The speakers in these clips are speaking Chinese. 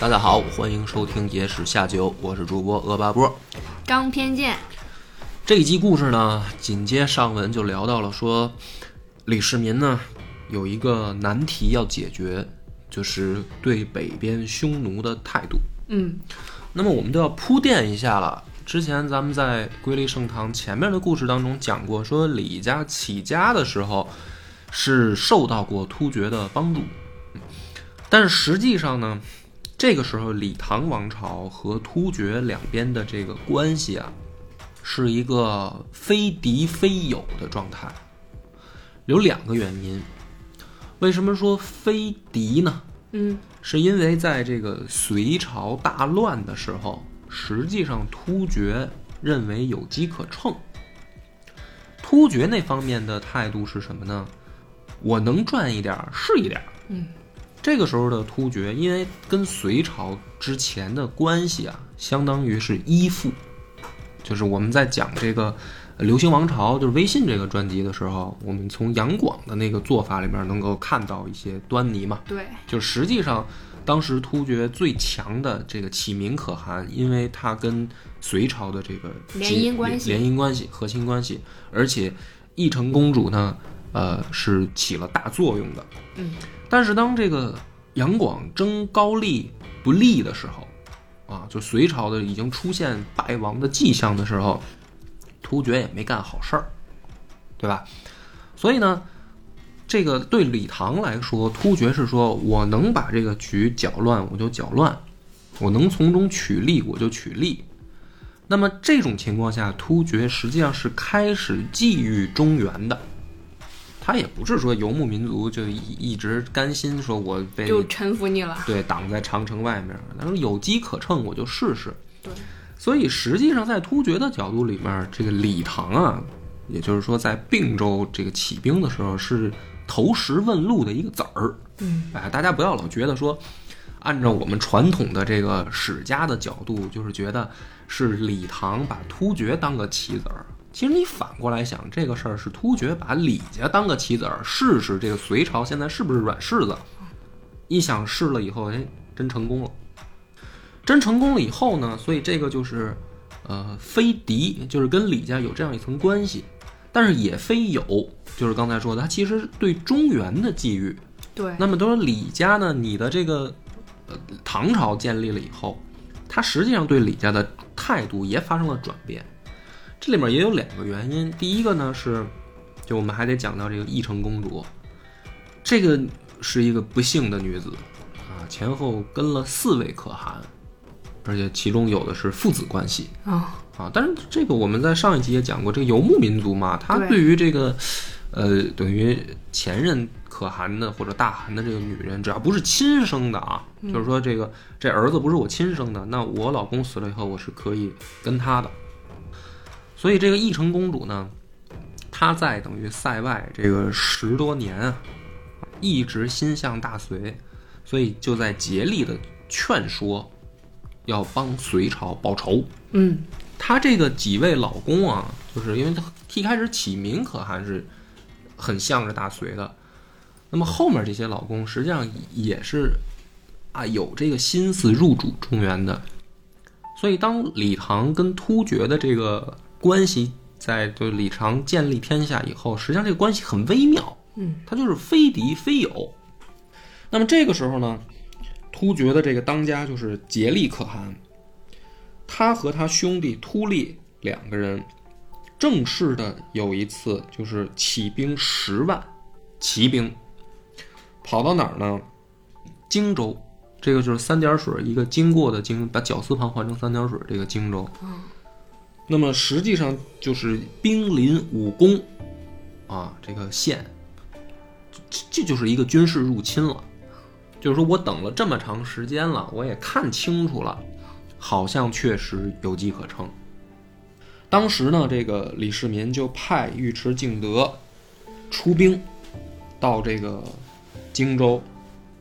大家好，欢迎收听《野史下酒》，我是主播恶八波。张偏见，这一集故事呢，紧接上文就聊到了说，李世民呢有一个难题要解决，就是对北边匈奴的态度。嗯，那么我们都要铺垫一下了。之前咱们在瑰丽盛唐前面的故事当中讲过，说李家起家的时候是受到过突厥的帮助，但是实际上呢，这个时候李唐王朝和突厥两边的这个关系啊，是一个非敌非友的状态。有两个原因，为什么说非敌呢？嗯，是因为在这个隋朝大乱的时候，实际上突厥认为有机可乘。突厥那方面的态度是什么呢？我能赚一点儿是一点儿。嗯，这个时候的突厥，因为跟隋朝之前的关系啊，相当于是依附。就是我们在讲这个呃流行王朝，就是微信这个专辑的时候，我们从杨广的那个做法里面能够看到一些端倪嘛。对，就实际上，当时突厥最强的这个启民可汗，因为他跟隋朝的这个联姻关系联姻关系、核心关系，而且义成公主呢，呃，是起了大作用的。嗯，但是当这个杨广征高丽不利的时候，啊，就隋朝的已经出现败亡的迹象的时候，突厥也没干好事儿，对吧？所以呢，这个对李唐来说，突厥是说我能把这个局搅乱，我就搅乱；我能从中取利，我就取利。那么这种情况下，突厥实际上是开始觊觎中原的。他也不是说游牧民族就一一直甘心说我被就臣服你了。对挡在长城外面，他说有机可乘，我就试试。对，所以实际上在突厥的角度里面，这个李唐啊，也就是说在并州这个起兵的时候是投石问路的一个子儿。嗯，哎，大家不要老觉得说，按照我们传统的这个史家的角度，就是觉得是李唐把突厥当个棋子儿。其实你反过来想，这个事儿是突厥把李家当个棋子儿，试试这个隋朝现在是不是软柿子。一想试了以后，哎，真成功了。真成功了以后呢，所以这个就是，呃，非敌，就是跟李家有这样一层关系，但是也非友，就是刚才说的，他其实对中原的觊觎。对，那么都说李家呢，你的这个呃唐朝建立了以后，他实际上对李家的态度也发生了转变。这里面也有两个原因，第一个呢是，就我们还得讲到这个义成公主，这个是一个不幸的女子啊，前后跟了四位可汗，而且其中有的是父子关系。啊，啊，但是这个我们在上一集也讲过，这个游牧民族嘛，他对。对于这个，呃，等于前任可汗的或者大汗的这个女人，只要不是亲生的啊，就是说这个这儿子不是我亲生的，那我老公死了以后，我是可以跟他的。所以这个义成公主呢，她在等于塞外这个十多年啊，一直心向大隋，所以就在竭力的劝说，要帮隋朝报仇。嗯，她这个几位老公啊，就是因为她一开始起名可汗是很向着大隋的，那么后面这些老公实际上也是啊有这个心思入主中原的，所以当李唐跟突厥的这个关系在就李唐建立天下以后，实际上这个关系很微妙，嗯，他就是非敌非友。那么这个时候呢，突厥的这个当家就是颉利可汗，他和他兄弟突利两个人正式的有一次就是起兵十万骑兵，跑到哪儿呢？荆州，这个就是三点水一个经过的经，把绞丝旁换成三点水，这个荆州。那么实际上就是兵临武功啊，这个县，这这就是一个军事入侵了。就是说我等了这么长时间了，我也看清楚了，好像确实有机可乘。当时呢，这个李世民就派尉迟敬德出兵到这个荆州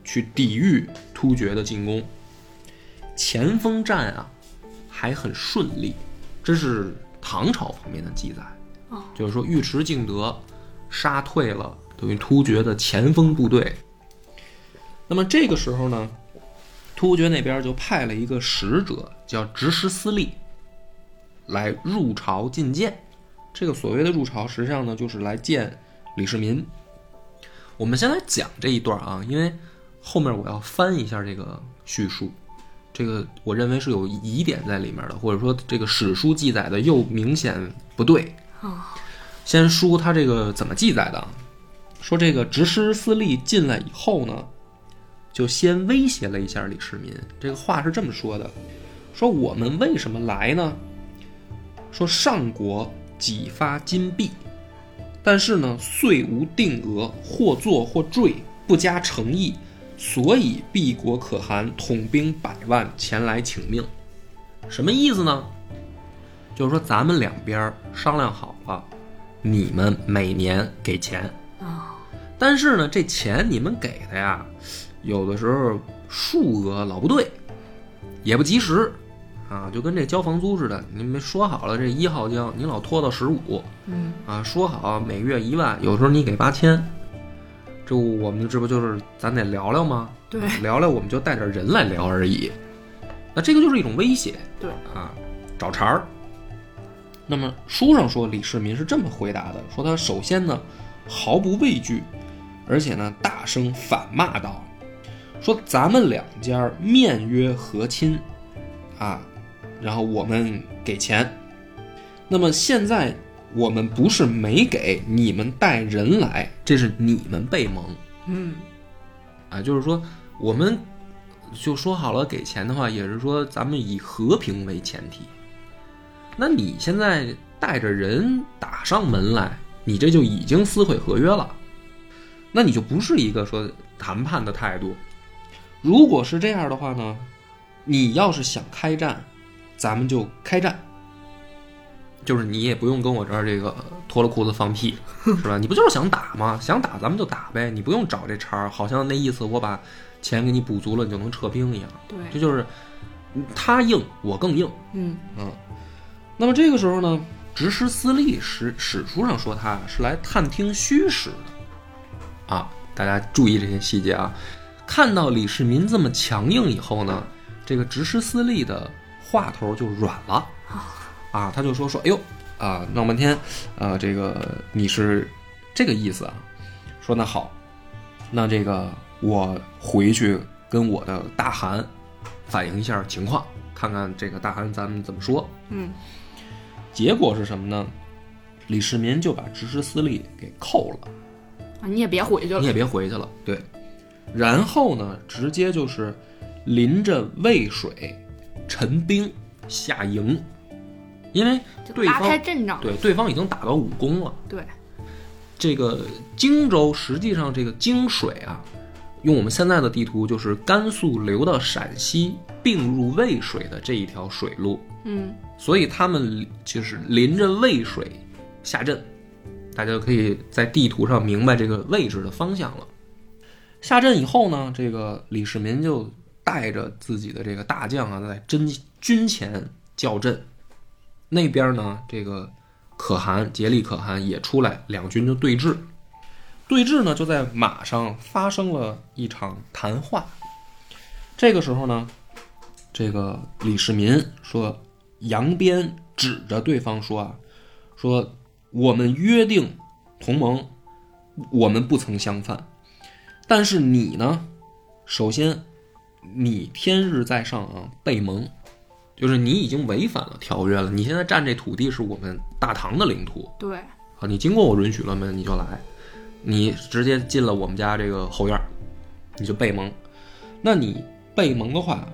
去抵御突厥的进攻。前锋战啊，还很顺利，这是唐朝方面的记载。哦就是说尉迟敬德杀退了等于突厥的前锋部队。那么这个时候呢，突厥那边就派了一个使者，叫执师司隶，来入朝觐见。这个所谓的入朝，实际上呢就是来见李世民。我们先来讲这一段啊，因为后面我要翻一下这个叙述，这个我认为是有疑点在里面的，或者说这个史书记载的又明显不对。哦先说他这个怎么记载的啊，说这个执师司隶进来以后呢，就先威胁了一下李世民。这个话是这么说的：说我们为什么来呢？说上国几发金币，但是呢，岁无定额，或坐或坠，不加诚意，所以敝国可汗统兵百万前来请命。什么意思呢？就是说咱们两边商量好了，你们每年给钱，啊但是呢，这钱你们给的呀，有的时候数额老不对，也不及时，啊，就跟这交房租似的，你们说好了这一号交，你老拖到十五，嗯啊，说好每月一万，有时候你给八千，这我们这不就是咱得聊聊吗？对聊聊我们就带点人来聊而已，那这个就是一种威胁，对啊，找茬儿。那么书上说李世民是这么回答的：说他首先呢毫不畏惧，而且呢大声反骂道：“说咱们两家面约和亲，啊，然后我们给钱。那么现在我们不是没给，你们带人来，这是你们被蒙。”嗯啊，就是说我们就说好了给钱的话，也是说咱们以和平为前提。那你现在带着人打上门来，你这就已经撕毁合约了，那你就不是一个说谈判的态度。如果是这样的话呢，你要是想开战，咱们就开战。就是你也不用跟我这儿这个脱了裤子放屁，是吧？你不就是想打吗？想打咱们就打呗，你不用找这茬儿，好像那意思我把钱给你补足了，你就能撤兵一样。对这就是他硬，我更硬。嗯嗯，那么这个时候呢，执师司隶史史书上说他是来探听虚实的啊，大家注意这些细节啊。看到李世民这么强硬以后呢，这个执师司隶的话头就软了 啊，他就说说，哎呦啊，闹半天，啊，这个你是这个意思啊？说那好，那这个我回去跟我的大汗反映一下情况，看看这个大汗咱们怎么说。嗯结果是什么呢？李世民就把执师司隶给扣了，啊，你也别回去了你也别回去了。对，然后呢，直接就是临着渭水陈兵下营，因为对方。对对方已经打到武功了。对这个荆州实际上这个荆水啊，用我们现在的地图就是甘肃流到陕西并入渭水的这一条水路，嗯所以他们就是临着渭水下阵，大家就可以在地图上明白这个位置的方向了。下阵以后呢，这个李世民就带着自己的这个大将啊，在真军前叫阵。那边呢，这个可汗竭力可汗也出来，两军就对峙。对峙呢，就在马上发生了一场谈话。这个时候呢，这个李世民说：“扬鞭指着对方说啊，说我们约定同盟，我们不曾相犯。但是你呢，首先你天日在上啊，背盟，就是你已经违反了条约了。你现在占这土地是我们大唐的领土对啊，你经过我允许了没？你就来，你直接进了我们家这个后院儿，你就被盟。那你被盟的话，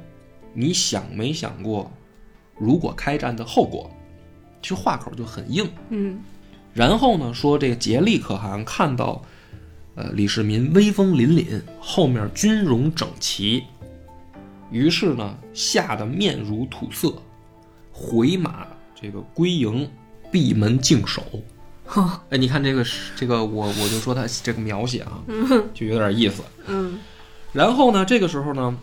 你想没想过，如果开战的后果？其实话口就很硬。嗯然后呢，说这个竭力可汗看到呃，李世民威风凛凛，后面军容整齐，于是呢，吓得面如土色，回马这个归营，闭门静守。哎，你看这个这个，我我就说他这个描写啊，就有点意思。嗯然后呢，这个时候呢，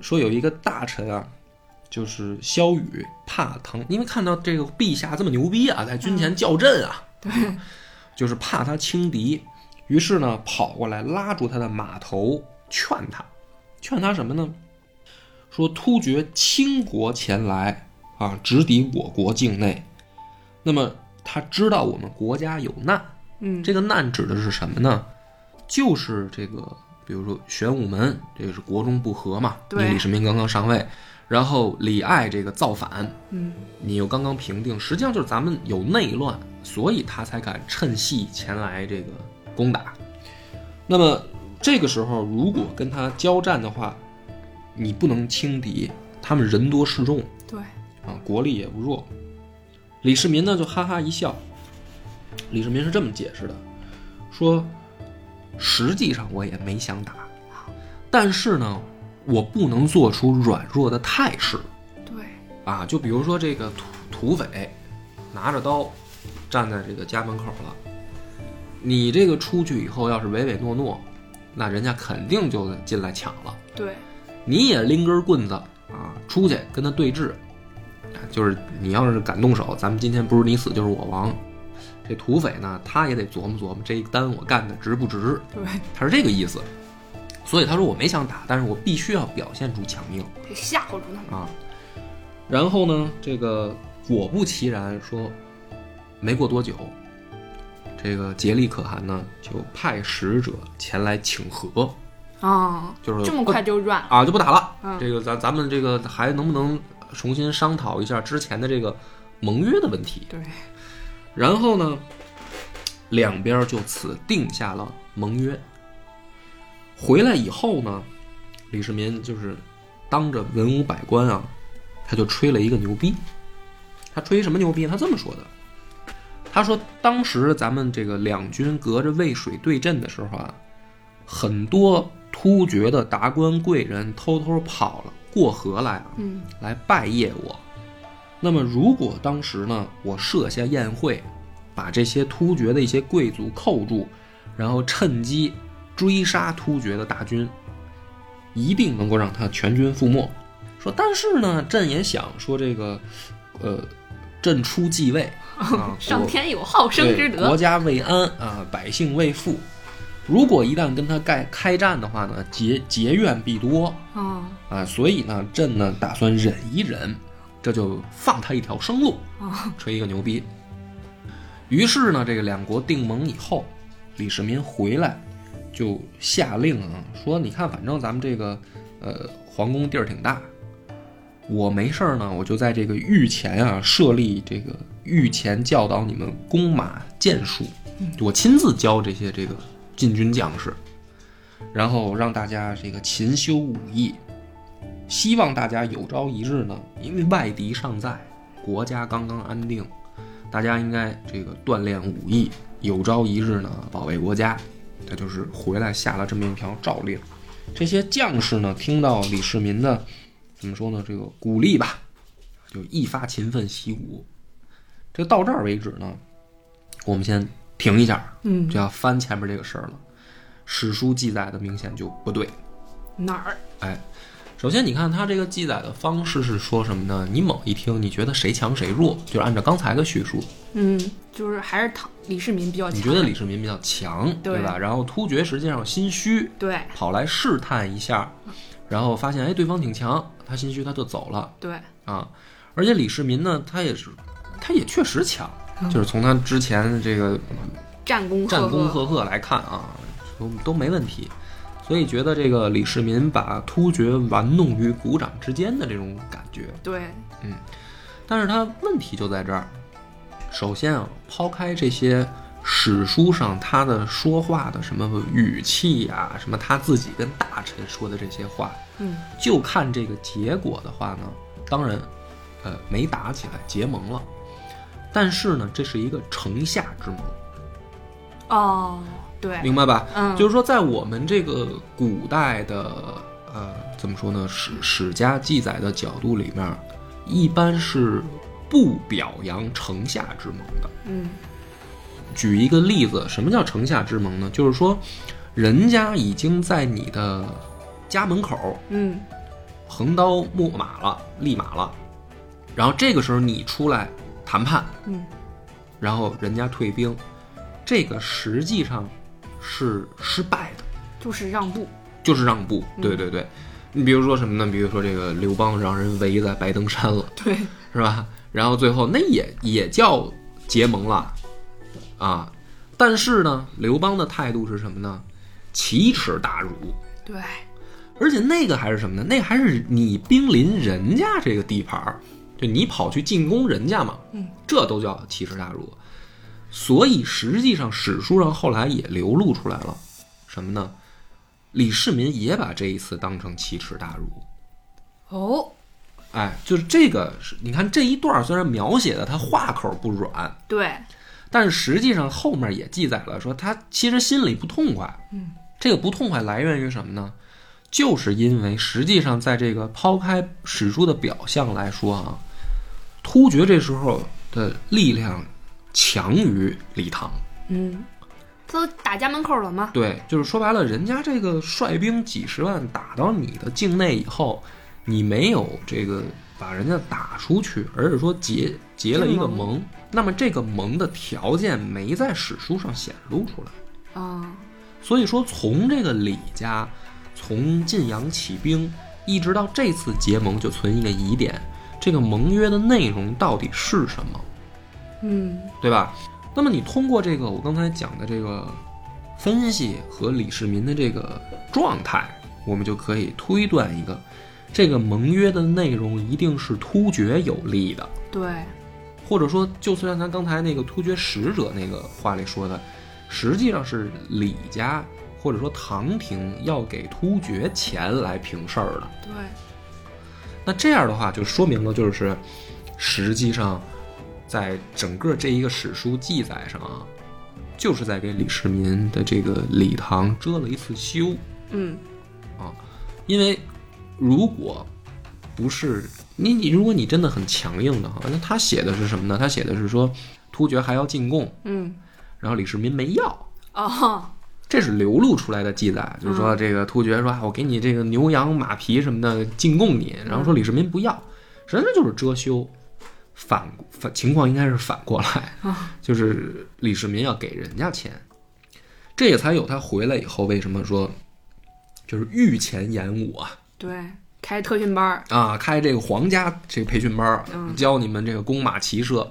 说有一个大臣啊，就是萧雨怕唐，因为看到这个陛下这么牛逼啊，在军前叫阵啊，对，就是怕他轻敌，于是呢，跑过来拉住他的马头，劝他，劝他什么呢？说突厥倾国前来啊，直抵我国境内，那么他知道我们国家有难，嗯这个难指的是什么呢？就是这个，比如说玄武门，这个是国中不和嘛，对你李世民刚刚上位，然后李爱这个造反，嗯你又刚刚平定，实际上就是咱们有内乱，所以他才敢趁隙前来这个攻打。那么这个时候，如果跟他交战的话，你不能轻敌，他们人多势众对，啊，国力也不弱。李世民呢就哈哈一笑，李世民是这么解释的，说实际上我也没想打，但是呢，我不能做出软弱的态势。对，啊，就比如说这个土土匪拿着刀站在这个家门口了，你这个出去以后要是唯唯诺诺，那人家肯定就进来抢了。对，你也拎根棍子啊，出去跟他对峙，啊就是你要是敢动手，咱们今天不是你死就是我亡。这土匪呢，他也得琢磨琢磨这一单我干的值不值，对，他是这个意思。所以他说我没想打，但是我必须要表现出强硬。得吓唬住他们。啊。然后呢，这个果不其然说，没过多久，这个杰力可汗呢就派使者前来请和，啊，就是这么快就软了。啊就不打了。嗯这个咱咱们这个还能不能重新商讨一下之前的这个盟约的问题？对，然后呢，两边就此定下了盟约。回来以后呢，李世民就是当着文武百官啊，他就吹了一个牛逼。他吹什么牛逼？他这么说的：他说当时咱们这个两军隔着渭水对阵的时候啊，很多突厥的达官贵人偷偷跑了过河来啊，嗯来拜谒我。那么，如果当时呢，我设下宴会，把这些突厥的一些贵族扣住，然后趁机追杀突厥的大军，一定能够让他全军覆没。说，但是呢，朕也想说这个，呃，朕初继位啊，上天有好生之德国。家未安啊，百姓未富。如果一旦跟他盖开战的话呢，结结怨必多啊啊，所以呢，朕呢打算忍一忍，这就放他一条生路，啊，吹一个牛逼。于是呢，这个两国定盟以后，李世民回来就下令啊，说你看，反正咱们这个呃皇宫地儿挺大，我没事儿呢，我就在这个御前啊设立这个御前教导你们弓马箭术，我亲自教这些这个禁军将士，然后让大家这个勤修武艺，希望大家有朝一日呢，因为外敌尚在，国家刚刚安定，大家应该这个锻炼武艺，有朝一日呢保卫国家。他就是回来下了这么一条诏令。这些将士呢，听到李世民的怎么说呢？这个鼓励吧，就一发勤奋习武。这到这儿为止呢，我们先停一下，嗯，就要翻前面这个事儿了。史书记载的明显就不对。哪儿？哎，首先你看他这个记载的方式是说什么呢？你猛一听，你觉得谁强谁弱，就是按照刚才的叙述，嗯，就是还是唐李世民比较强。你觉得李世民比较强，对对吧？然后突厥实际上心虚，对跑来试探一下，然后发现哎对方挺强，他心虚他就走了对，啊。而且李世民呢，他也是，他也确实强，就是从他之前这个战功战功赫赫赫来看啊，都都没问题。所以觉得这个李世民把突厥玩弄于股掌之间的这种感觉，对，嗯但是他问题就在这儿。首先啊，抛开这些史书上他的说话的什么语气呀、什么他自己跟大臣说的这些话，嗯就看这个结果的话呢，当然，呃，没打起来，结盟了。但是呢，这是一个城下之盟。哦，对，明白吧？嗯，就是说，在我们这个古代的呃，怎么说呢？史史家记载的角度里面，一般是不表扬城下之盟的。嗯举一个例子，什么叫城下之盟呢？就是说，人家已经在你的家门口嗯横刀秣马了，立马了，然后这个时候你出来谈判，嗯然后人家退兵，这个实际上是失败的。就是让步。就是让步，嗯对对对。你比如说什么呢？比如说这个刘邦让人围在白登山了，对，是吧？然后最后那也也叫结盟了，啊。但是呢，刘邦的态度是什么呢？奇耻大辱，对，而且那个还是什么呢？那还是你兵临人家这个地盘儿，就你跑去进攻人家嘛，嗯，这都叫奇耻大辱。所以实际上史书上后来也流露出来了，什么呢？李世民也把这一次当成奇耻大辱。哦，哎，就是这个是，你看这一段虽然描写的他话口不软，对，但是实际上后面也记载了说他其实心里不痛快。嗯，这个不痛快来源于什么呢？就是因为实际上在这个抛开史书的表象来说啊，突厥这时候的力量强于李唐。嗯，他都打家门口了吗？对，就是说白了，人家这个率兵几十万打到你的境内以后，你没有这个把人家打出去，而是说结结了一个盟盟，那么这个盟的条件没在史书上显露出来。啊，所以说，从这个李家从晋阳起兵，一直到这次结盟，就存一个疑点：这个盟约的内容到底是什么？嗯对吧？那么你通过这个我刚才讲的这个分析和李世民的这个状态，我们就可以推断一个，这个盟约的内容一定是突厥有利的，对，或者说，就算咱刚才那个突厥使者那个话里说的，实际上是李家或者说唐廷要给突厥钱来平事儿的。对，那这样的话，就说明了，就是实际上，在整个这一个史书记载上啊，就是在给李世民的这个李唐遮了一次羞。嗯啊因为如果不是你，你如果你真的很强硬的话，那他写的是什么呢？他写的是说突厥还要进贡，嗯，然后李世民没要。哦，这是流露出来的记载，就是说这个突厥说，啊我给你这个牛羊马匹什么的进贡你，然后说李世民不要，实际上就是遮羞。反反情况应该是反过来，啊 就是李世民要给人家钱，这也才有他回来以后为什么说就是御前演武啊。对，开特训班儿，啊，开这个皇家这个培训班教你们这个弓马骑射，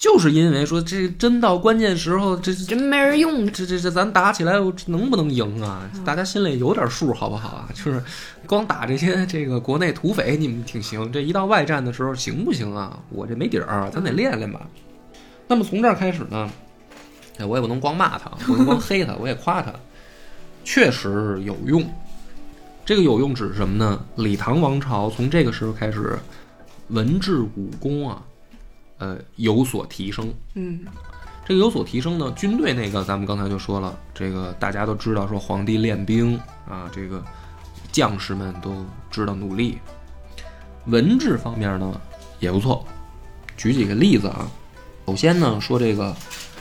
就是因为说这真到关键时候这真没人用。这这这，咱打起来能不能赢啊？大家心里有点数，好不好啊？就是光打这些这个国内土匪，你们挺行，这一到外战的时候行不行啊？我这没底儿，咱得练练吧。那么从这儿开始呢，哎，我也不能光骂他，不能光黑他，我也夸他，确实有用。这个有用指什么呢？李唐王朝从这个时候开始，文治武功啊，呃，有所提升。嗯这个有所提升呢，军队那个咱们刚才就说了，这个大家都知道，说皇帝练兵啊，这个将士们都知道努力。文治方面呢也不错，举几个例子啊。首先呢说这个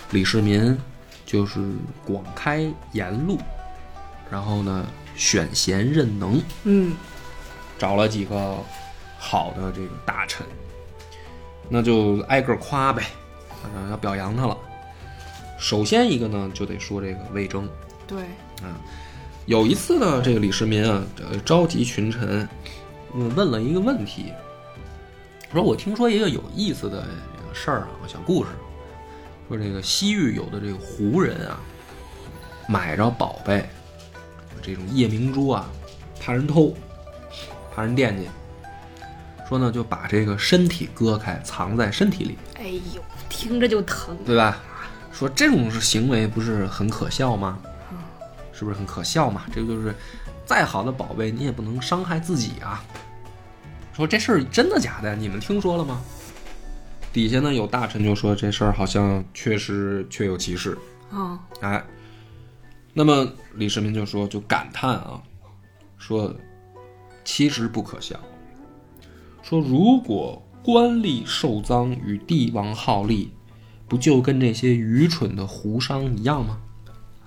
李世民就是广开言路，然后呢选贤任能，嗯找了几个好的这个大臣，那就挨个夸呗，啊，要表扬他了。首先一个呢，就得说这个魏征。对，啊有一次呢，这个李世民啊，呃，召集群臣，嗯，问了一个问题，说我听说一个有意思的这个事儿啊，小故事，说这个西域有的这个胡人啊，买着宝贝，这种夜明珠啊，怕人偷，怕人惦记，说呢就把这个身体割开，藏在身体里，哎呦，听着就疼。对吧？说这种行为不是很可笑吗？是不是很可笑嘛？这个就是再好的宝贝，你也不能伤害自己啊。说这事儿真的假的？你们听说了吗？底下呢有大臣就说这事儿好像确实确有其事。啊，哎，那么李世民就说，就感叹啊，说其实不可笑。说如果官吏受赃与帝王好利，不就跟这些愚蠢的胡商一样吗？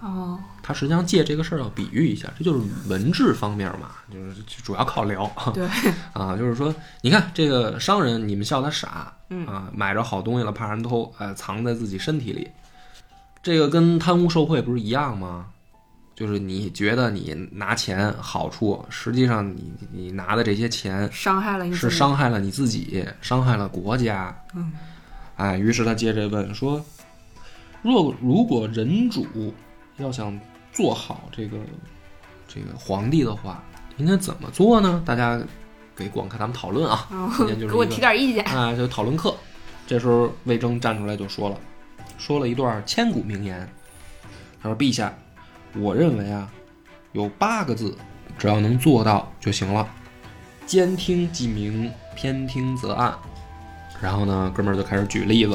哦，他实际上借这个事儿要比喻一下，这就是文治方面嘛，就是主要靠聊。对，啊，就是说，你看这个商人，你们笑他傻，嗯啊，买着好东西了怕人偷，呃，藏在自己身体里，这个跟贪污受贿不是一样吗？就是你觉得你拿钱好处，实际上你你拿的这些钱伤害了你是伤害了你自己，伤害了国家。嗯，哎，于是他接着问说：若如果人主要想做好这个这个皇帝的话，应该怎么做呢？大家给广开咱们讨论啊，哦今天就是 给我提点意见。啊，就讨论课。这时候魏征站出来就说了，说了一段千古名言。他说：“陛下，我认为啊，有八个字，只要能做到就行了。兼听即明，偏听则暗。”然后呢，哥们儿就开始举例子，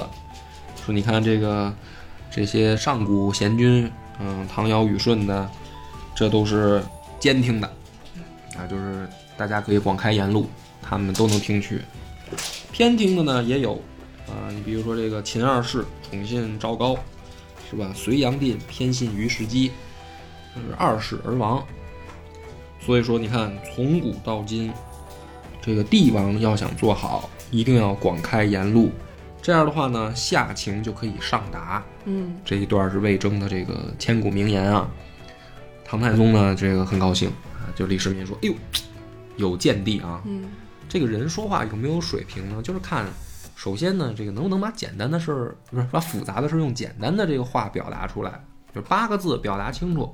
说：“你看这个这些上古贤君，嗯，唐尧禹舜的，这都是兼听的，啊，就是大家可以广开言路，他们都能听取。偏听的呢也有，啊，你比如说这个秦二世宠信赵高，是吧？隋炀帝偏信于世基，这是二世而亡。所以说，你看从古到今，这个帝王要想做好，一定要广开言路，这样的话呢，下情就可以上达。嗯，这一段是魏征的这个千古名言啊。唐太宗呢，这个很高兴啊，就李世民说：“哎呦，有见地啊！嗯，这个人说话有没有水平呢？就是看，首先呢，这个能不能把简单的事儿，不是把复杂的事儿用简单的这个话表达出来，就八个字表达清楚，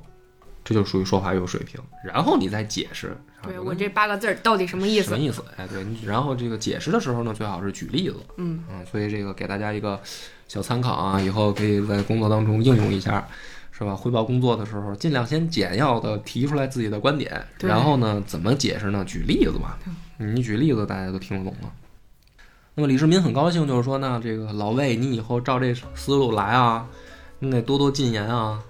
这就属于说话有水平。然后你再解释，啊对我这八个字儿到底什么意思？什么意思？哎，对，你然后这个解释的时候呢，最好是举例子。嗯嗯，所以这个给大家一个小参考啊，以后可以在工作当中应用一下，是吧？汇报工作的时候，尽量先简要的提出来自己的观点，然后呢，怎么解释呢？举例子嘛，你举例子大家都听得懂了。那么李世民很高兴，就是说呢，这个老魏，你以后照这思路来啊，你得多多进言啊。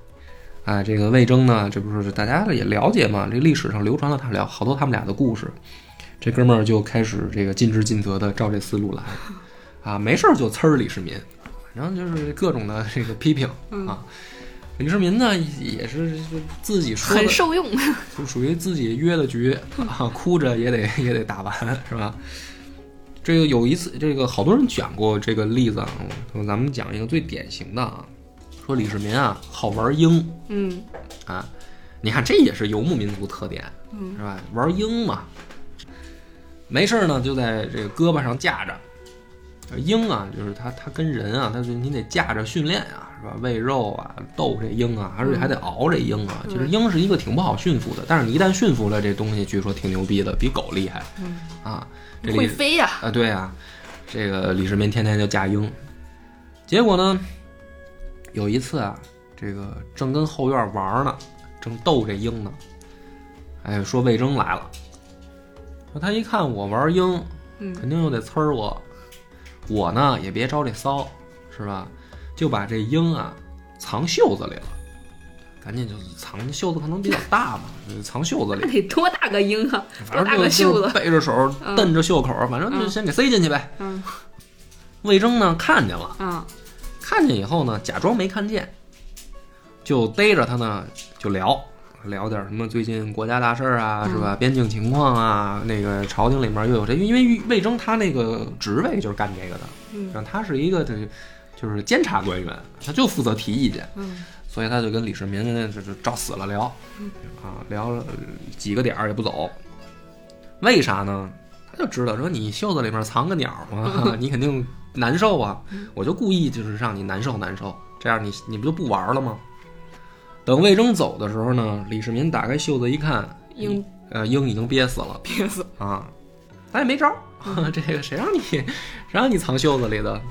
哎，这个魏征呢，这不是大家也了解嘛？这历史上流传了他俩好多他们俩的故事。这哥们儿就开始这个尽职尽责的照这思路来，啊，没事儿就呲儿李世民，反正就是各种的这个批评啊。李世民呢也是自己说的很，受用。就属于自己约的局啊，哭着也得也得打完，是吧？这个有一次，这个好多人讲过这个例子啊，咱们讲一个最典型的啊，说李世民啊好玩鹰嗯啊，你看这也是游牧民族特点，嗯是吧？玩鹰嘛，没事呢就在这个胳膊上架着。鹰啊，就是它，它跟人啊，它就你得架着训练啊，是吧？喂肉啊，逗这鹰啊，而且还得熬这鹰啊。其实鹰是一个挺不好驯服的，但是你一旦驯服了，这东西据说挺牛逼的，比狗厉害嗯，啊。这会飞呀。啊，对啊，这个李世民天天就架鹰，结果呢，有一次啊，这个正跟后院玩呢，正逗这鹰呢，哎，说魏征来了，说他一看我玩鹰，嗯肯定又得呲儿我，我呢也别招这骚，是吧？就把这鹰啊藏袖子里了，赶紧就藏袖子可能比较大嘛，就 藏袖子里那。得多大个鹰啊！反正就就个袖子？背着手嗯蹬着袖口，反正就嗯先给塞进去呗。嗯魏征呢看见了，啊看见以后呢，假装没看见，就逮着他呢就聊，聊点什么最近国家大事儿啊，嗯。是吧？边境情况啊，那个朝廷里面又有谁，因为魏征他那个职位就是干这个的，嗯。然后他是一个这就是监察官员，他就负责提意见，嗯。所以他就跟李世民就就照死了聊，啊，聊了几个点儿也不走，为啥呢？他就知道说你袖子里面藏个鸟嘛，你肯定难受啊，我就故意就是让你难受难受，这样你你不就不玩了吗？等魏征走的时候呢，李世民打开袖子一看，鹰呃，鹰已经憋死了憋死。啊，咱也没招儿，这个谁让你谁让你藏袖子里的？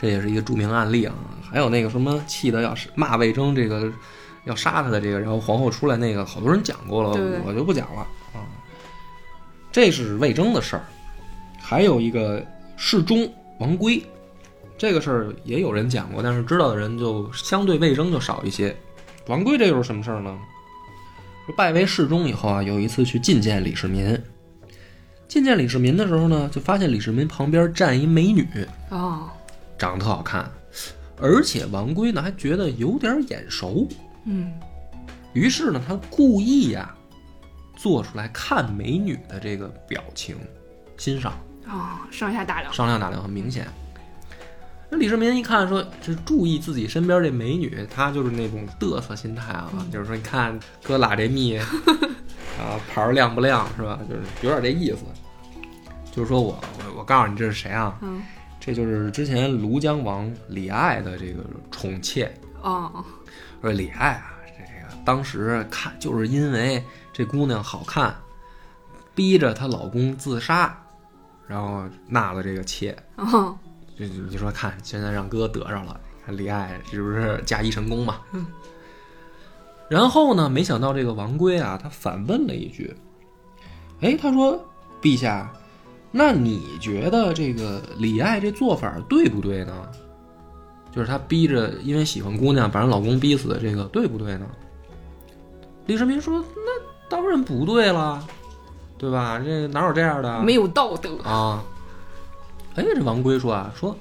这也是一个著名案例啊。还有那个什么气的要是骂魏征这个要杀他的这个，然后皇后出来那个，好多人讲过了，对我就不讲了啊。这是魏征的事儿，还有一个世忠王圭，这个事儿也有人讲过，但是知道的人就相对魏征就少一些。王圭这又是什么事儿呢？说拜为侍中以后啊，有一次去觐见李世民。觐见李世民的时候呢，就发现李世民旁边站一美女，哦，长得特好看，而且王圭呢还觉得有点眼熟，嗯，于是呢，他故意呀、做出来看美女的这个表情，欣赏。哦，上下打量，商量打量很明显。那李世民一看说，这注意自己身边这美女，她就是那种嘚瑟心态啊，就是说你看哥拉这蜜 啊，牌儿亮不亮是吧？就是有点这意思。就是说我我我告诉你这是谁啊？嗯，这就是之前庐江王李爱的这个宠妾。哦，说李爱啊，这个当时看就是因为这姑娘好看，逼着她老公自杀，然后纳了这个妾。哦，就就你说看，现在让哥得着了，看李爱是不是嫁衣成功嘛？嗯。然后呢，没想到这个王圭啊，他反问了一句：“哎，他说，陛下，那你觉得这个李爱这做法对不对呢？就是他逼着因为喜欢姑娘把人老公逼死，这个对不对呢？”李世民说：“那当然不对了，对吧？这哪有这样的？没有道德，啊。哎，这王圭说啊，说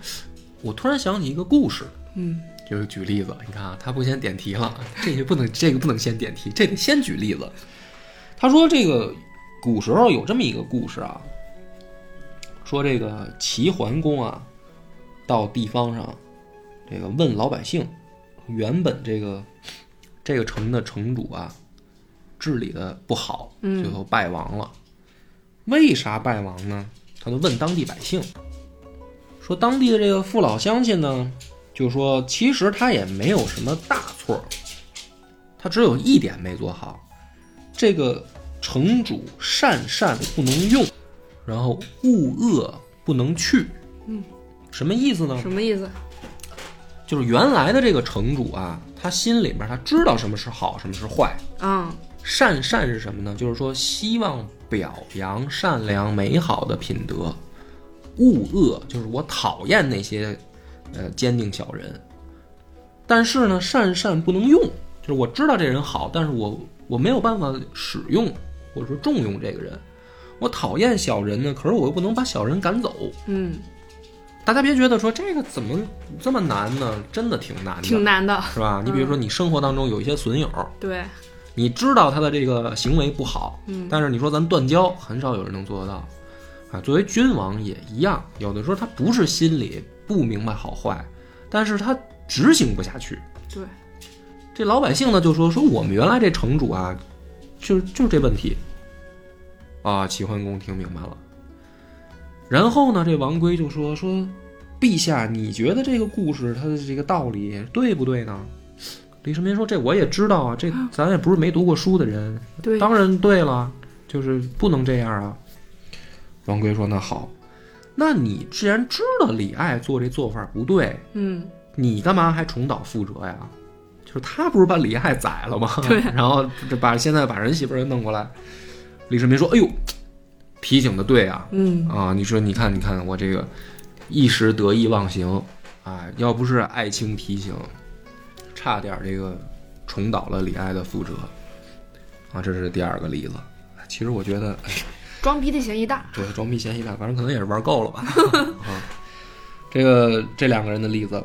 我突然想起一个故事，嗯，就是举例子。你看啊，他不先点题了，这个不能，这个不能先点题，这得先举例子。他说这个古时候有这么一个故事啊，说这个齐桓公啊，到地方上，这个问老百姓，原本这个这个城的城主啊，治理的不好，嗯最后败亡了。为啥败亡呢？他就问当地百姓，说当地的这个父老乡亲呢，就说其实他也没有什么大错，他只有一点没做好，这个城主善善不能用，然后恶恶不能去。嗯，什么意思呢？什么意思？就是原来的这个城主啊，他心里面他知道什么是好，什么是坏。啊，善善是什么呢？就是说希望表扬善良美好的品德，恶恶就是我讨厌那些呃坚定小人。但是呢，善善不能用，就是我知道这人好，但是我我没有办法使用或者说重用这个人。我讨厌小人呢，可是我又不能把小人赶走。嗯，大家别觉得说这个怎么这么难呢？真的挺难的，挺难的，是吧？你比如说，你生活当中有一些损友，对，你知道他的这个行为不好，嗯但是你说咱断交，很少有人能做得到。啊，作为君王也一样，有的时候他不是心里不明白好坏，但是他执行不下去。对，这老百姓呢就说说我们原来这城主啊，就就是这问题。啊，齐桓公听明白了。然后呢，这王圭就说说，陛下，你觉得这个故事它的这个道理对不对呢？李世民说：“这我也知道啊，这咱也不是没读过书的人，对，当然对了，就是不能这样啊。”王圭说：“那好，那你既然知道李爱做这做法不对，嗯，你干嘛还重蹈覆辙呀？就是他不是把李爱宰了吗？对 然后这把现在把人媳妇儿又弄过来。李世民说：“哎呦，提醒的对啊，嗯，啊，你说你看你看我这个一时得意忘形啊，要不是爱卿提醒，差点这个重蹈了李爱的覆辙啊。这是第二个例子。其实我觉得，哎 装逼的嫌疑大，对，装逼嫌疑大，反正可能也是玩够了吧。啊，这个这两个人的例子，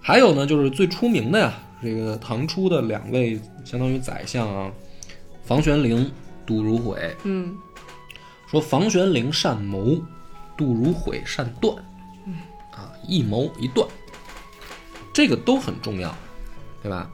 还有呢，就是最出名的呀，这个唐初的两位相当于宰相啊，房玄龄、杜如晦。嗯，说房玄龄善谋，杜如晦善断。嗯啊，一谋一断，这个都很重要，对吧？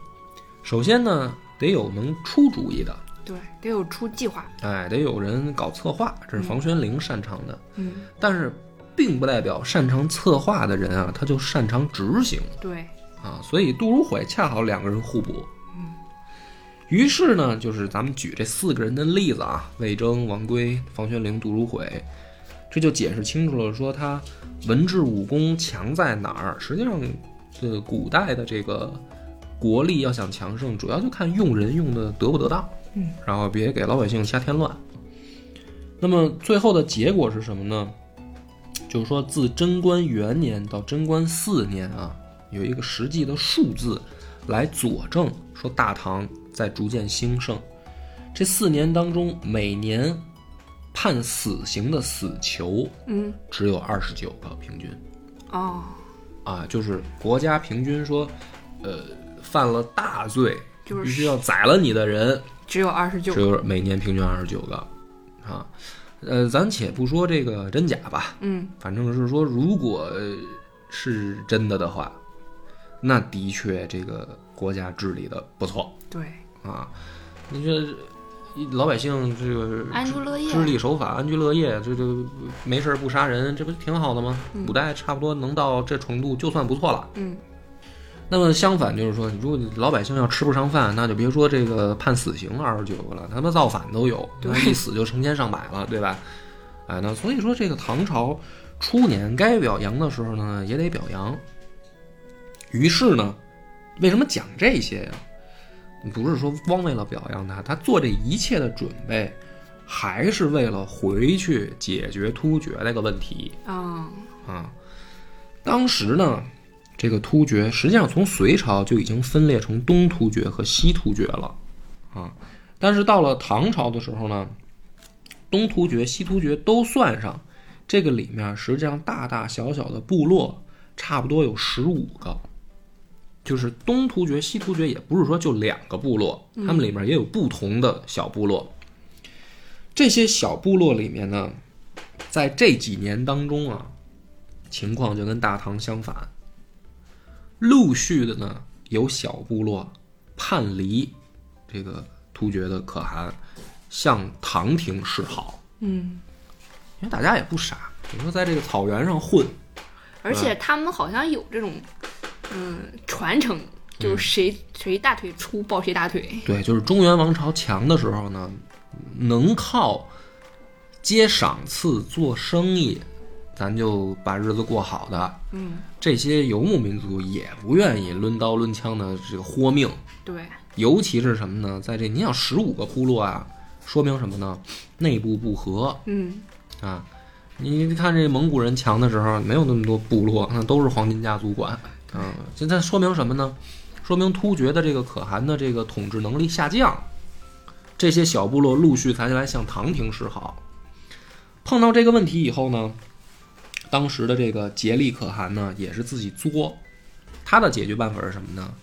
首先呢，得有能出主意的，对，得有出计划，哎，得有人搞策划，这是房玄龄擅长的。嗯，但是，并不代表擅长策划的人啊，他就擅长执行对，啊。所以杜如晦恰好两个人互补。于是呢，就是咱们举这四个人的例子啊，魏征、王圭、房玄龄、杜如晦，这就解释清楚了，说他文治武功强在哪儿。实际上，这古代的这个国力要想强盛，主要就看用人用的得不得当，嗯，然后别给老百姓瞎添乱。那么最后的结果是什么呢？就是说，自贞观元年到贞观四年啊，有一个实际的数字，来佐证说大唐在逐渐兴盛。这四年当中，每年判死刑的死囚嗯，只有二十九个，平均哦，啊，就是国家平均说，呃，犯了大罪，就是必须要宰了你的人，只有二十九只，有每年平均二十九个，啊，呃，咱且不说这个真假吧，嗯，反正是说，如果呃是真的的话，那的确这个国家治理的不错对，啊。你这老百姓这个安居乐业知礼守法、安居乐业，这这没事儿不杀人，这不挺好的吗？古代差不多能到这程度就算不错了。嗯，那么相反就是说，如果你老百姓要吃不上饭，那就别说这个判死刑二十九个了，他妈造反都有，对那一死就成千上百了，对吧？哎，那所以说这个唐朝初年该表扬的时候呢，也得表扬。于是呢，为什么讲这些呀？不是说光为了表扬他，他做这一切的准备，还是为了回去解决突厥那个问题。啊，啊，当时呢，这个突厥实际上从隋朝就已经分裂成东突厥和西突厥了，啊，但是到了唐朝的时候呢，东突厥、西突厥都算上，这个里面实际上大大小小的部落差不多有十五个，就是东突厥、西突厥也不是说就两个部落，他们里面也有不同的小部落。这些小部落里面呢，在这几年当中啊，情况就跟大唐相反。陆续的呢，有小部落叛离这个突厥的可汗，向唐廷示好。嗯，因为大家也不傻，你说在这个草原上混，而且他们好像有这种，嗯，传承，就是谁、谁大腿粗抱谁大腿，对，就是中原王朝强的时候呢，能靠接赏赐做生意，咱就把日子过好的。嗯，这些游牧民族也不愿意抡刀抡枪的这个豁命，对，尤其是什么呢？在这你想十五个部落啊，说明什么呢？内部不和嗯，啊。你看这蒙古人强的时候，没有那么多部落，那都是黄金家族管啊。现在说明什么呢？说明突厥的这个可汗的这个统治能力下降，这些小部落陆续才来向唐廷示好。碰到这个问题以后呢，当时的这个颉利可汗呢，也是自己作，他的解决办法是什么呢？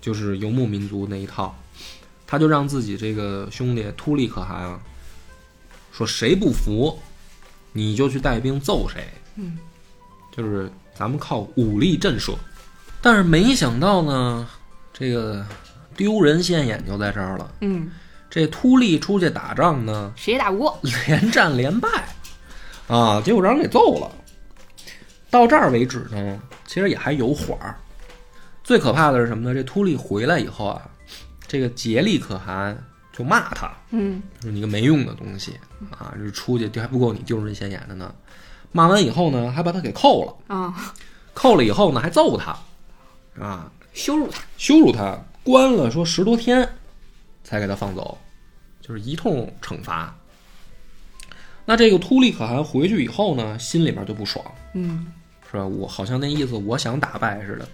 就是游牧民族那一套，他就让自己这个兄弟突利可汗啊，说谁不服，你就去带兵揍谁。嗯，就是咱们靠武力震慑。但是没想到呢，这个丢人现眼就在这儿了。嗯，这突利出去打仗呢，谁也打不过，连战连败，啊，结果让人给揍了。到这儿为止呢，其实也还有缓儿。最可怕的是什么呢？这秃利回来以后啊，这个杰利可汗就骂他，嗯，说你个没用的东西啊，这出去还不够你丢人现眼的呢。骂完以后呢，还把他给扣了，啊，扣了以后呢，还揍他，啊，羞辱他，羞辱他，关了说十多天，才给他放走，就是一通惩罚。那这个秃利可汗回去以后呢，心里边就不爽，嗯，是吧？我好像那意思，我想打败似的，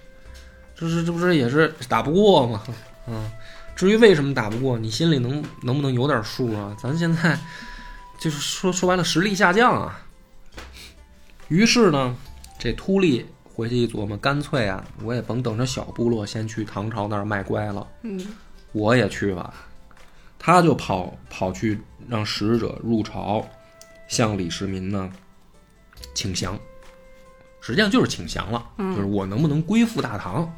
这是这不是也是打不过吗？嗯，至于为什么打不过，你心里能能不能有点数啊？咱现在就是说说白了，实力下降啊。于是呢，这突利回去一琢磨，干脆啊，我也甭等着小部落先去唐朝那儿卖乖了，嗯，我也去吧。他就跑跑去让使者入朝，向李世民呢请降。实际上就是请降了，嗯就是我能不能归附大唐。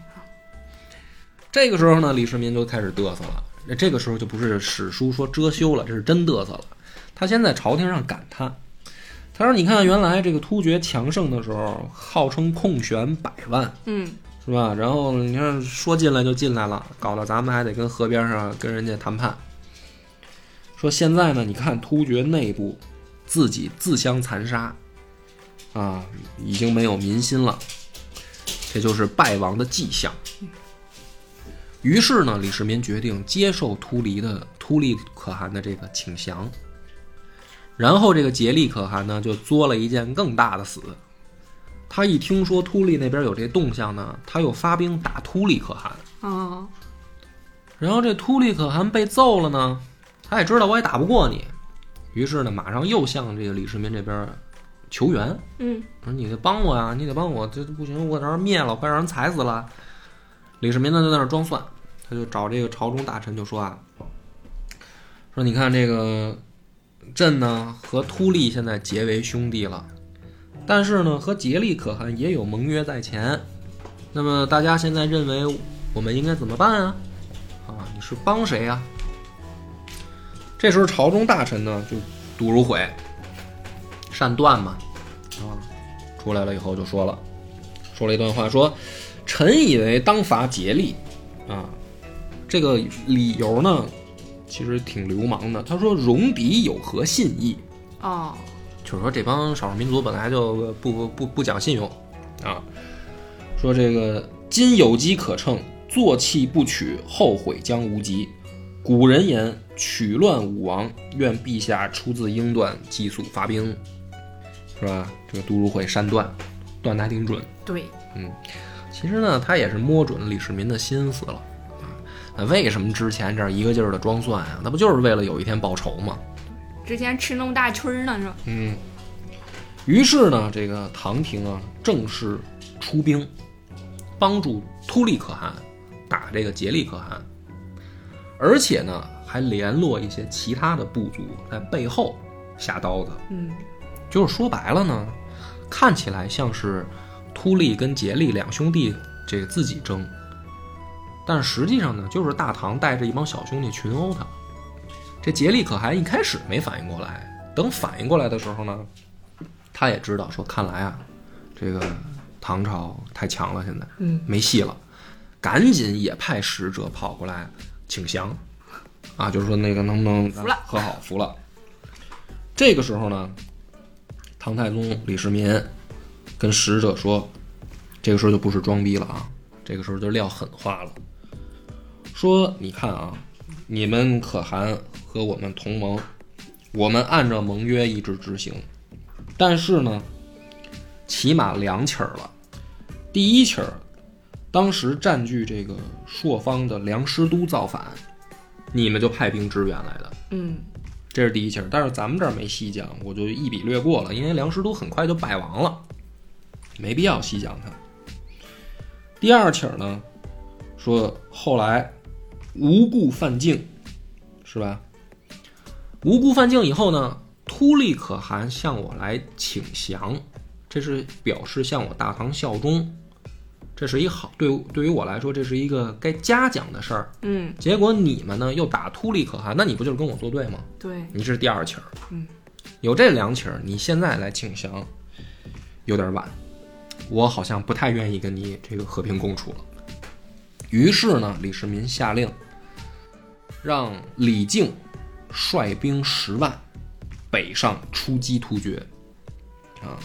这个时候呢，李世民就开始嘚瑟了。那这个时候就不是史书说遮羞了，这是真嘚瑟了。他先在朝廷上感叹，他说：“你看，原来这个突厥强盛的时候，号称控悬百万，嗯，是吧？然后你看说进来就进来了，搞得咱们还得跟河边上跟人家谈判。说现在呢，你看突厥内部自己自相残杀，啊，已经没有民心了，这就是败亡的迹象。于是呢，李世民决定接受突离的突利可汗的这个请降。然后这个颉利可汗呢，就作了一件更大的死。他一听说突利那边有这动向呢，他又发兵打突利可汗。哦，然后这突利可汗被揍了呢，他也知道我也打不过你，于是呢，马上又向这个李世民这边求援，嗯说你得帮我呀，你得帮我，这不行，我在这儿灭了，快让人踩死了。李世民呢就在那儿装蒜，他就找这个朝中大臣就说啊，说你看这个朕呢和突利现在结为兄弟了，但是呢和竭力可汗也有盟约在前，那么大家现在认为我们应该怎么办啊？啊，你是帮谁呀、这时候朝中大臣呢就杜如晦、善断嘛，啊，出来了以后就说了，说了一段话，说臣以为当伐竭力，啊，这个理由呢其实挺流氓的。他说戎狄有何信义？哦，就是说这帮少数民族本来就不不不不讲信用啊，说这个今有机可乘，坐弃不取，后悔将无及。古人言：“取乱武王，愿陛下出自英断，即速发兵。”是吧？这个杜如晦善断，断的还挺准。对，嗯其实呢，他也是摸准李世民的心思了啊。那为什么之前这儿一个劲儿的装蒜啊、那不就是为了有一天报仇吗？之前吃那么大亏儿呢，是吧？嗯，于是呢，这个唐廷啊，正式出兵，帮助突利可汗打这个竭利可汗，而且呢，还联络一些其他的部族在背后下刀子。嗯，就是说白了呢，看起来像是突利跟杰利两兄弟这个自己争，但实际上呢，就是大唐带着一帮小兄弟群殴他。这杰利可还一开始没反应过来，等反应过来的时候呢，他也知道说，看来啊，这个唐朝太强了，现在嗯没戏了，赶紧也派使者跑过来请降，啊，就是说那个能不能服了和好服了。这个时候呢，唐太宗李世民跟使者说，这个时候就不是装逼了啊，这个时候就撂狠话了，说你看啊，你们可汗和我们同盟，我们按照盟约一直执行，但是呢，起码两起儿了。第一起儿，当时占据这个朔方的梁师都造反，你们就派兵支援来的。嗯，这是第一起，但是咱们这儿没细讲，我就一笔略过了，因为梁师都很快就败亡了，没必要细讲它。第二起呢，说后来无故犯境，是吧？无故犯境以后呢，突利可汗向我来请降，这是表示向我大唐效忠，这是一好对对于我来说，这是一个该嘉奖的事儿。嗯，结果你们呢又打突利可汗，那你不就是跟我作对吗？对，你这是第二起儿，嗯，有这两起儿，你现在来请降，有点晚，我好像不太愿意跟你这个和平共处了。于是呢，李世民下令，让李靖率兵十万北上出击突厥，啊，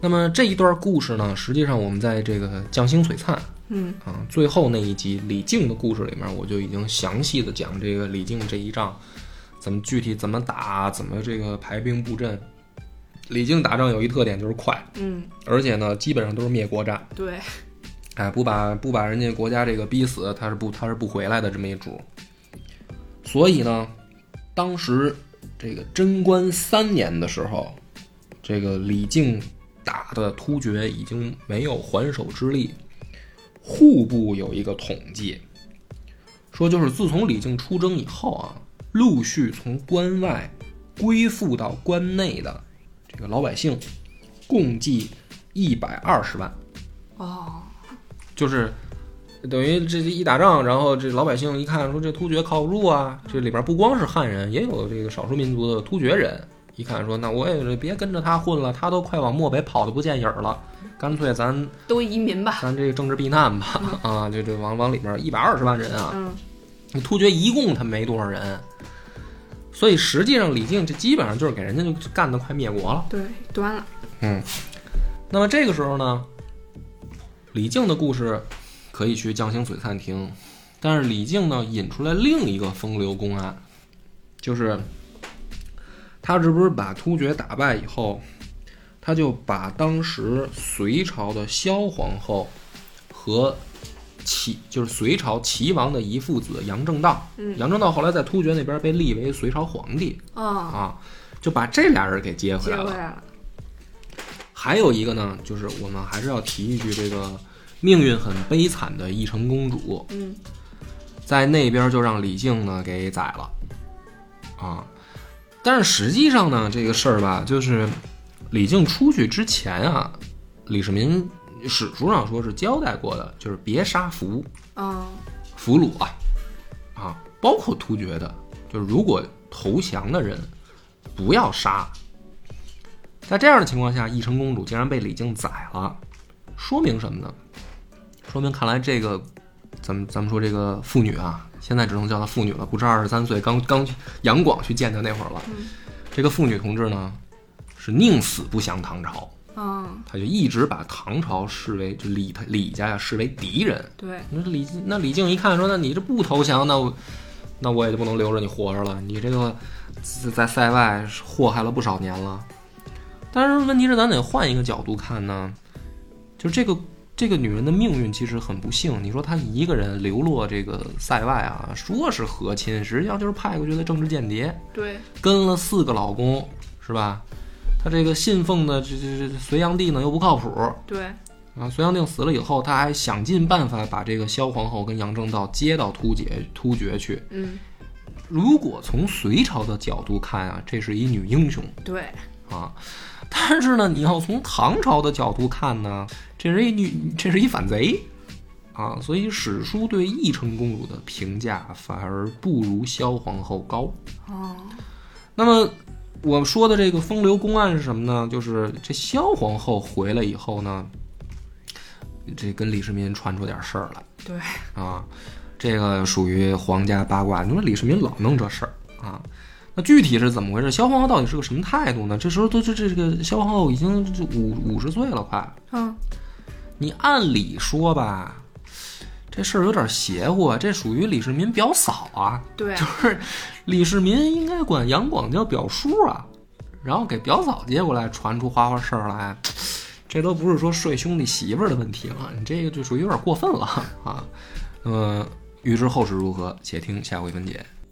那么这一段故事呢，实际上我们在这个《将星璀璨》嗯啊，最后那一集李靖的故事里面，我就已经详细的讲这个李靖这一仗怎么具体怎么打，怎么这个排兵布阵。李靖打仗有一特点就是快，嗯，而且呢，基本上都是灭国战，对，哎，不把不把人家国家这个逼死，他是不他是不回来的这么一主。所以呢，当时这个贞观三年的时候，这个李靖打的突厥已经没有还手之力。户部有一个统计，说就是自从李靖出征以后啊，陆续从关外归附到关内的这个老百姓，共计一百二十万。哦，就是等于这一打仗，然后这老百姓一看说这突厥靠不住啊，这里边不光是汉人，也有这个少数民族的突厥人。一看说那我也别跟着他混了，他都快往漠北跑的不见影儿了，干脆咱都移民吧。咱这个政治避难吧 啊，就这往往里边一百二十万人啊，嗯，突厥一共他没多少人，所以实际上李靖这基本上就是给人家就干的快灭国了。对，端了。嗯，那么这个时候呢，李靖的故事可以去《将星璀璨》听，但是李靖呢引出来另一个风流公案，就是他这不是把突厥打败以后，他就把当时隋朝的萧皇后和齐就是隋朝齐王的遗父子杨正道。嗯杨正道后来在突厥那边被立为隋朝皇帝啊，啊，就把这俩人给接回来了。接回来了，还有一个呢，就是我们还是要提一句，这个命运很悲惨的义成公主，嗯在那边就让李靖呢给宰了，啊，但是实际上呢，这个事儿吧，就是李靖出去之前啊，李世民史书上说是交代过的，就是别杀俘啊，俘虏啊，啊，包括突厥的，就是如果投降的人不要杀。在这样的情况下，义成公主竟然被李靖宰了，说明什么呢？说明看来这个，咱们咱们说这个妇女啊，现在只能叫她妇女了，不是二十三岁刚刚去杨广去见她那会儿了。这个妇女同志呢，是宁死不降唐朝，啊，她就一直把唐朝视为就李他李家呀视为敌人。对，那李那李靖一看说，那你这不投降，那我那我也就不能留着你活着了。你这个在在塞外祸害了不少年了。但是问题是，咱得换一个角度看呢，就这个这个女人的命运其实很不幸。你说她一个人流落这个塞外啊，说是和亲，实际上就是派过去的政治间谍，对，跟了四个老公，是吧？她这个信奉的这这这隋炀帝呢又不靠谱，对，啊，隋炀帝死了以后，她还想尽办法把这个萧皇后跟杨正道接到突厥突厥去。嗯，如果从隋朝的角度看啊，这是一女英雄对，啊，但是呢，你要从唐朝的角度看呢，这是一女，这是一反贼啊，所以史书对义成公主的评价反而不如萧皇后高。哦，那么我说的这个风流公案是什么呢？就是这萧皇后回来以后呢，这跟李世民传出点事儿来对，啊，这个属于皇家八卦。你说李世民老弄这事儿啊，那具体是怎么回事？萧皇后到底是个什么态度呢？这时候都这这个萧皇后已经这五五十岁了，快。嗯，你按理说吧，这事儿有点邪乎啊，这属于李世民表嫂啊。对就，是李世民应该管杨广叫表叔啊，然后给表嫂接过来，传出花花事儿来，这都不是说睡兄弟媳妇儿的问题了，你这个就属于有点过分了啊。那么预知后事如何，且听下回分解。